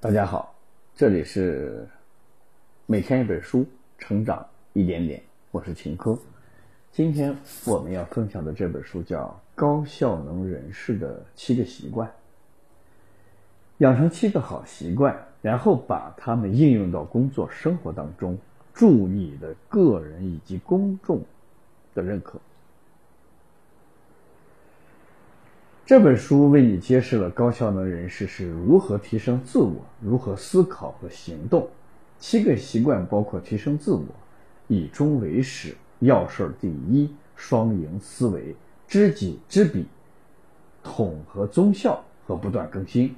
大家好，这里是每天一本书，成长一点点，我是秦科。今天我们要分享的这本书叫《高效能人士的七个习惯》，养成七个好习惯，然后把它们应用到工作生活当中，助你的个人以及公众的认可。这本书为你揭示了高效能人士是如何提升自我、如何思考和行动。七个习惯包括提升自我、以终为始、要事第一、双赢思维、知己知彼、统合综效和不断更新。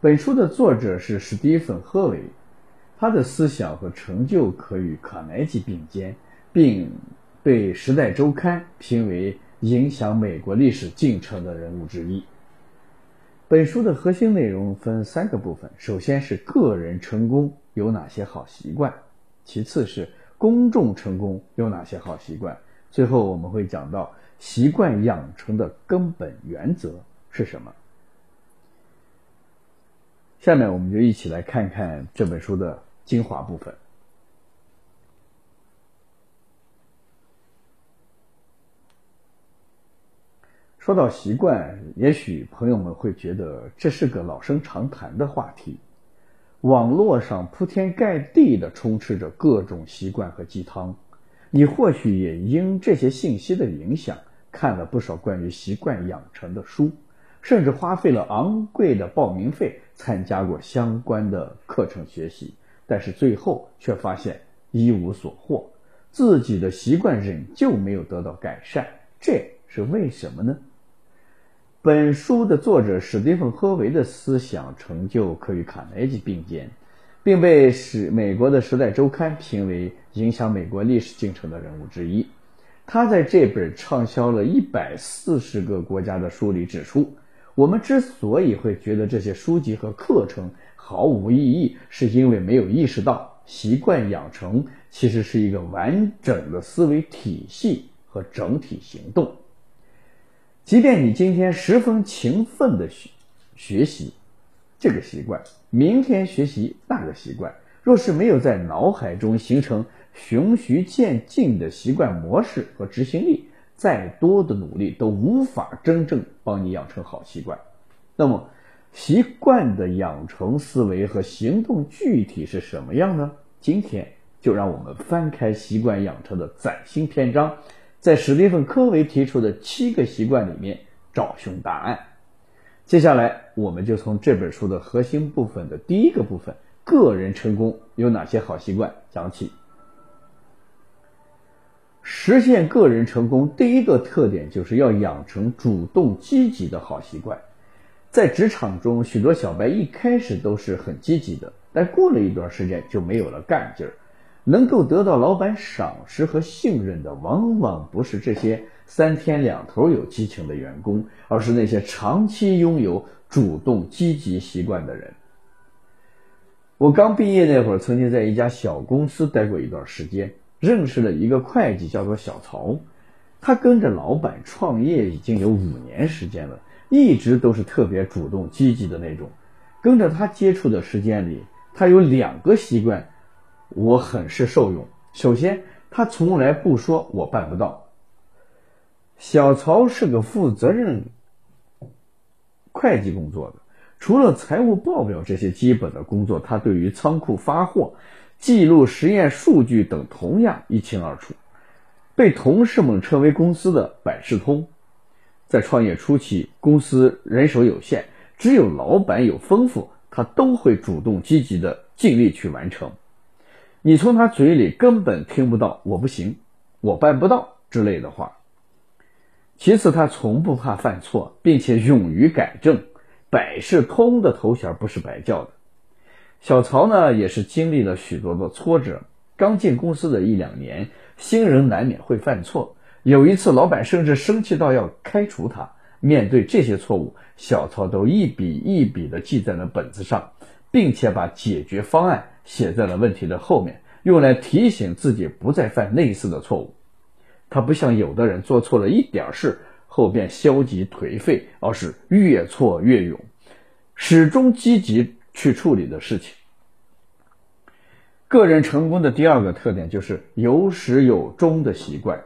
本书的作者是史蒂芬·赫维，他的思想和成就可与卡耐基并肩，并被《时代周刊》评为。影响美国历史进程的人物之一。本书的核心内容分三个部分：首先是个人成功有哪些好习惯；其次是公众成功有哪些好习惯；最后我们会讲到习惯养成的根本原则是什么。下面我们就一起来看看这本书的精华部分。说到习惯，也许朋友们会觉得这是个老生常谈的话题。网络上铺天盖地的充斥着各种习惯和鸡汤，你或许也因这些信息的影响，看了不少关于习惯养成的书，甚至花费了昂贵的报名费参加过相关的课程学习，但是最后却发现一无所获，自己的习惯仍旧没有得到改善，这是为什么呢？本书的作者史蒂芬·科维的思想成就可与卡耐基并肩，并被使美国的《时代周刊》评为影响美国历史进程的人物之一。他在这本畅销了一百四十个国家的书里指出，我们之所以会觉得这些书籍和课程毫无意义，是因为没有意识到习惯养成其实是一个完整的思维体系和整体行动。即便你今天十分勤奋的学学习这个习惯，明天学习那个习惯，若是没有在脑海中形成循序渐进的习惯模式和执行力，再多的努力都无法真正帮你养成好习惯。那么，习惯的养成思维和行动具体是什么样呢？今天就让我们翻开习惯养成的崭新篇章。在史蒂芬·科维提出的七个习惯里面找寻答案。接下来，我们就从这本书的核心部分的第一个部分——个人成功有哪些好习惯讲起。实现个人成功，第一个特点就是要养成主动积极的好习惯。在职场中，许多小白一开始都是很积极的，但过了一段时间就没有了干劲儿。能够得到老板赏识和信任的，往往不是这些三天两头有激情的员工，而是那些长期拥有主动积极习惯的人。我刚毕业那会儿，曾经在一家小公司待过一段时间，认识了一个会计，叫做小曹。他跟着老板创业已经有五年时间了，一直都是特别主动积极的那种。跟着他接触的时间里，他有两个习惯。我很是受用。首先，他从来不说我办不到。小曹是个负责任会计工作的，除了财务报表这些基本的工作，他对于仓库发货、记录实验数据等同样一清二楚，被同事们称为公司的百事通。在创业初期，公司人手有限，只有老板有吩咐，他都会主动积极的尽力去完成。你从他嘴里根本听不到“我不行，我办不到”之类的话。其次，他从不怕犯错，并且勇于改正。百事通的头衔不是白叫的。小曹呢，也是经历了许多的挫折。刚进公司的一两年，新人难免会犯错。有一次，老板甚至生气到要开除他。面对这些错误，小曹都一笔一笔的记在了本子上，并且把解决方案。写在了问题的后面，用来提醒自己不再犯类似的错误。他不像有的人做错了一点事后便消极颓废，而是越挫越勇，始终积极去处理的事情。个人成功的第二个特点就是有始有终的习惯。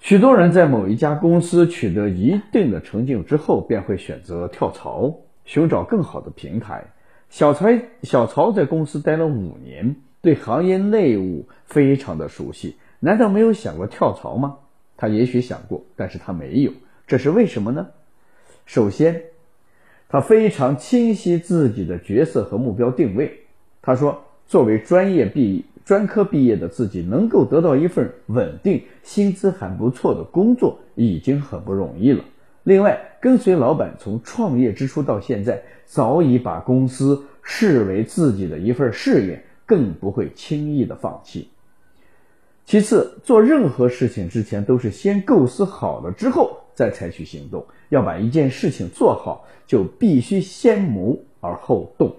许多人在某一家公司取得一定的成就之后，便会选择跳槽，寻找更好的平台。小曹小曹在公司待了五年，对行业内务非常的熟悉，难道没有想过跳槽吗？他也许想过，但是他没有，这是为什么呢？首先，他非常清晰自己的角色和目标定位。他说。作为专业毕专科毕业的自己，能够得到一份稳定、薪资还不错的工作，已经很不容易了。另外，跟随老板从创业之初到现在，早已把公司视为自己的一份事业，更不会轻易的放弃。其次，做任何事情之前，都是先构思好了之后再采取行动。要把一件事情做好，就必须先谋而后动。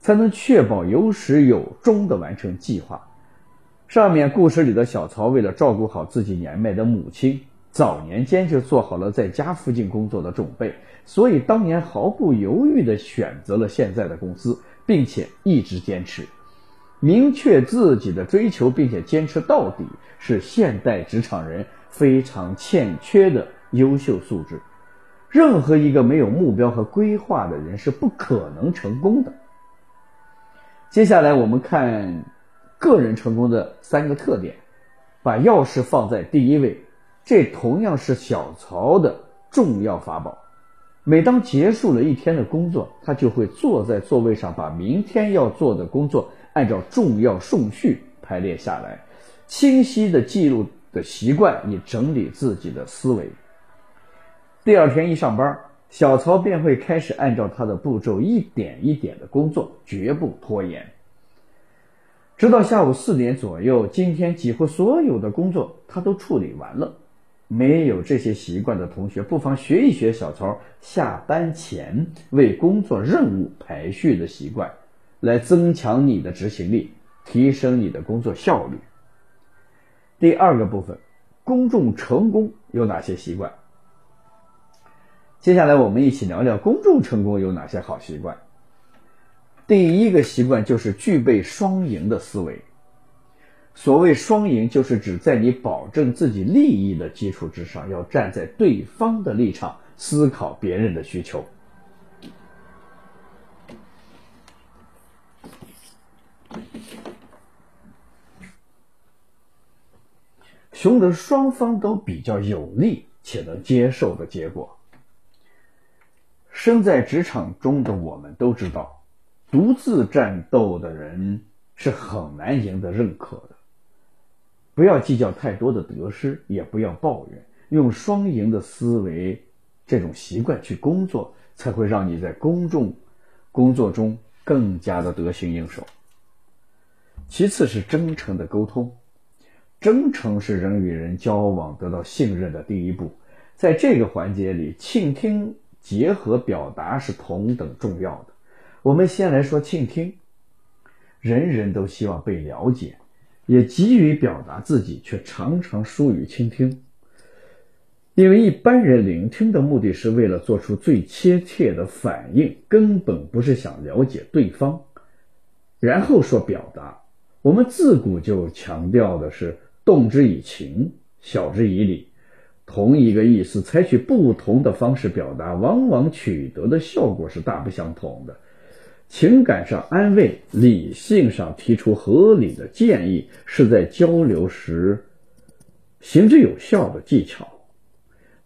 才能确保有始有终的完成计划。上面故事里的小曹为了照顾好自己年迈的母亲，早年间就做好了在家附近工作的准备，所以当年毫不犹豫地选择了现在的公司，并且一直坚持。明确自己的追求，并且坚持到底，是现代职场人非常欠缺的优秀素质。任何一个没有目标和规划的人是不可能成功的。接下来我们看个人成功的三个特点，把钥匙放在第一位，这同样是小曹的重要法宝。每当结束了一天的工作，他就会坐在座位上，把明天要做的工作按照重要顺序排列下来，清晰的记录的习惯，以整理自己的思维。第二天一上班。小曹便会开始按照他的步骤一点一点的工作，绝不拖延。直到下午四点左右，今天几乎所有的工作他都处理完了。没有这些习惯的同学，不妨学一学小曹下班前为工作任务排序的习惯，来增强你的执行力，提升你的工作效率。第二个部分，公众成功有哪些习惯？接下来我们一起聊聊公众成功有哪些好习惯。第一个习惯就是具备双赢的思维。所谓双赢，就是指在你保证自己利益的基础之上，要站在对方的立场思考别人的需求。熊得双方都比较有利且能接受的结果。身在职场中的我们都知道，独自战斗的人是很难赢得认可的。不要计较太多的得失，也不要抱怨，用双赢的思维这种习惯去工作，才会让你在公众工作中更加的得心应手。其次是真诚的沟通，真诚是人与人交往得到信任的第一步。在这个环节里，倾听。结合表达是同等重要的。我们先来说倾听，人人都希望被了解，也急于表达自己，却常常疏于倾听。因为一般人聆听的目的是为了做出最切切的反应，根本不是想了解对方，然后说表达。我们自古就强调的是动之以情，晓之以理。同一个意思，采取不同的方式表达，往往取得的效果是大不相同的。情感上安慰，理性上提出合理的建议，是在交流时行之有效的技巧。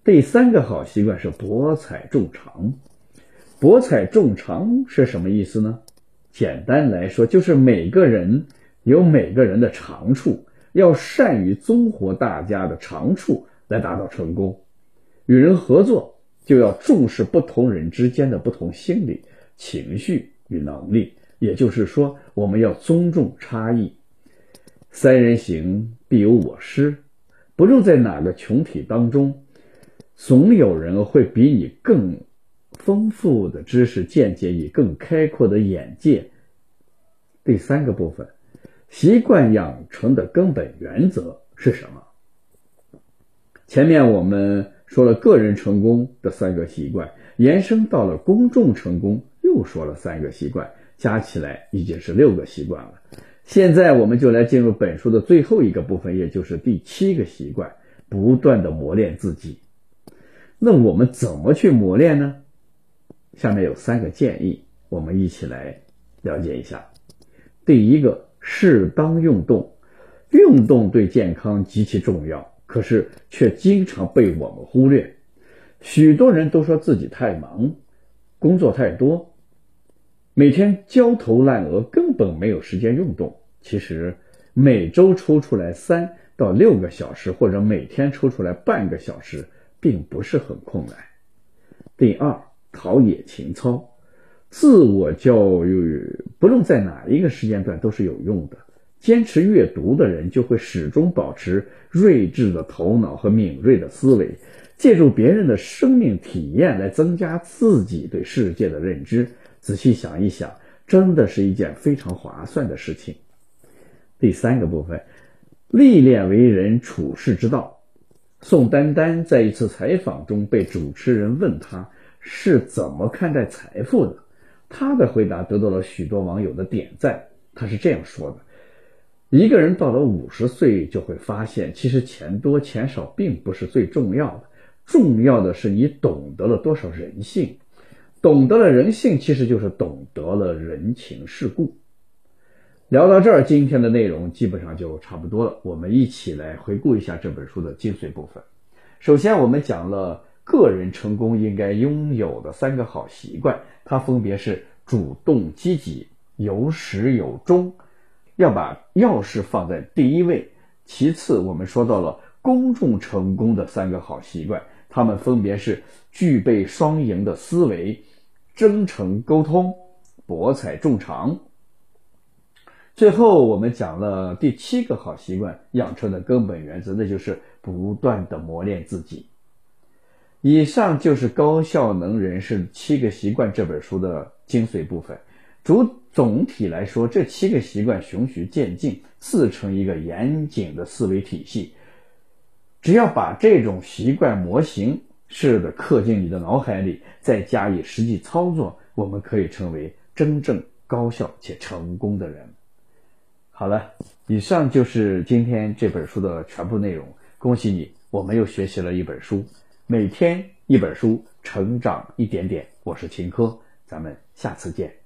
第三个好习惯是博采众长。博采众长是什么意思呢？简单来说，就是每个人有每个人的长处，要善于综合大家的长处。来达到成功，与人合作就要重视不同人之间的不同心理、情绪与能力。也就是说，我们要尊重差异。三人行必有我师，不论在哪个群体当中，总有人会比你更丰富的知识见解，以更开阔的眼界。第三个部分，习惯养成的根本原则是什么？前面我们说了个人成功的三个习惯，延伸到了公众成功又说了三个习惯，加起来已经是六个习惯了。现在我们就来进入本书的最后一个部分，也就是第七个习惯：不断的磨练自己。那我们怎么去磨练呢？下面有三个建议，我们一起来了解一下。第一个，适当运动。运动对健康极其重要，可是却经常被我们忽略。许多人都说自己太忙，工作太多，每天焦头烂额，根本没有时间运动。其实，每周抽出来三到六个小时，或者每天抽出来半个小时，并不是很困难。第二，陶冶情操，自我教育不论在哪一个时间段都是有用的。坚持阅读的人就会始终保持睿智的头脑和敏锐的思维，借助别人的生命体验来增加自己对世界的认知。仔细想一想，真的是一件非常划算的事情。第三个部分，历练为人处世之道。宋丹丹在一次采访中被主持人问他是怎么看待财富的，他的回答得到了许多网友的点赞。他是这样说的。一个人到了五十岁，就会发现，其实钱多钱少并不是最重要的，重要的是你懂得了多少人性。懂得了人性，其实就是懂得了人情世故。聊到这儿，今天的内容基本上就差不多了。我们一起来回顾一下这本书的精髓部分。首先，我们讲了个人成功应该拥有的三个好习惯，它分别是主动积极、有始有终。要把钥匙放在第一位，其次我们说到了公众成功的三个好习惯，他们分别是具备双赢的思维、真诚沟通、博采众长。最后我们讲了第七个好习惯养成的根本原则，那就是不断的磨练自己。以上就是《高效能人士七个习惯》这本书的精髓部分。主总体来说，这七个习惯循序渐进，自成一个严谨的思维体系。只要把这种习惯模型式的刻进你的脑海里，再加以实际操作，我们可以成为真正高效且成功的人。好了，以上就是今天这本书的全部内容。恭喜你，我们又学习了一本书。每天一本书，成长一点点。我是秦科，咱们下次见。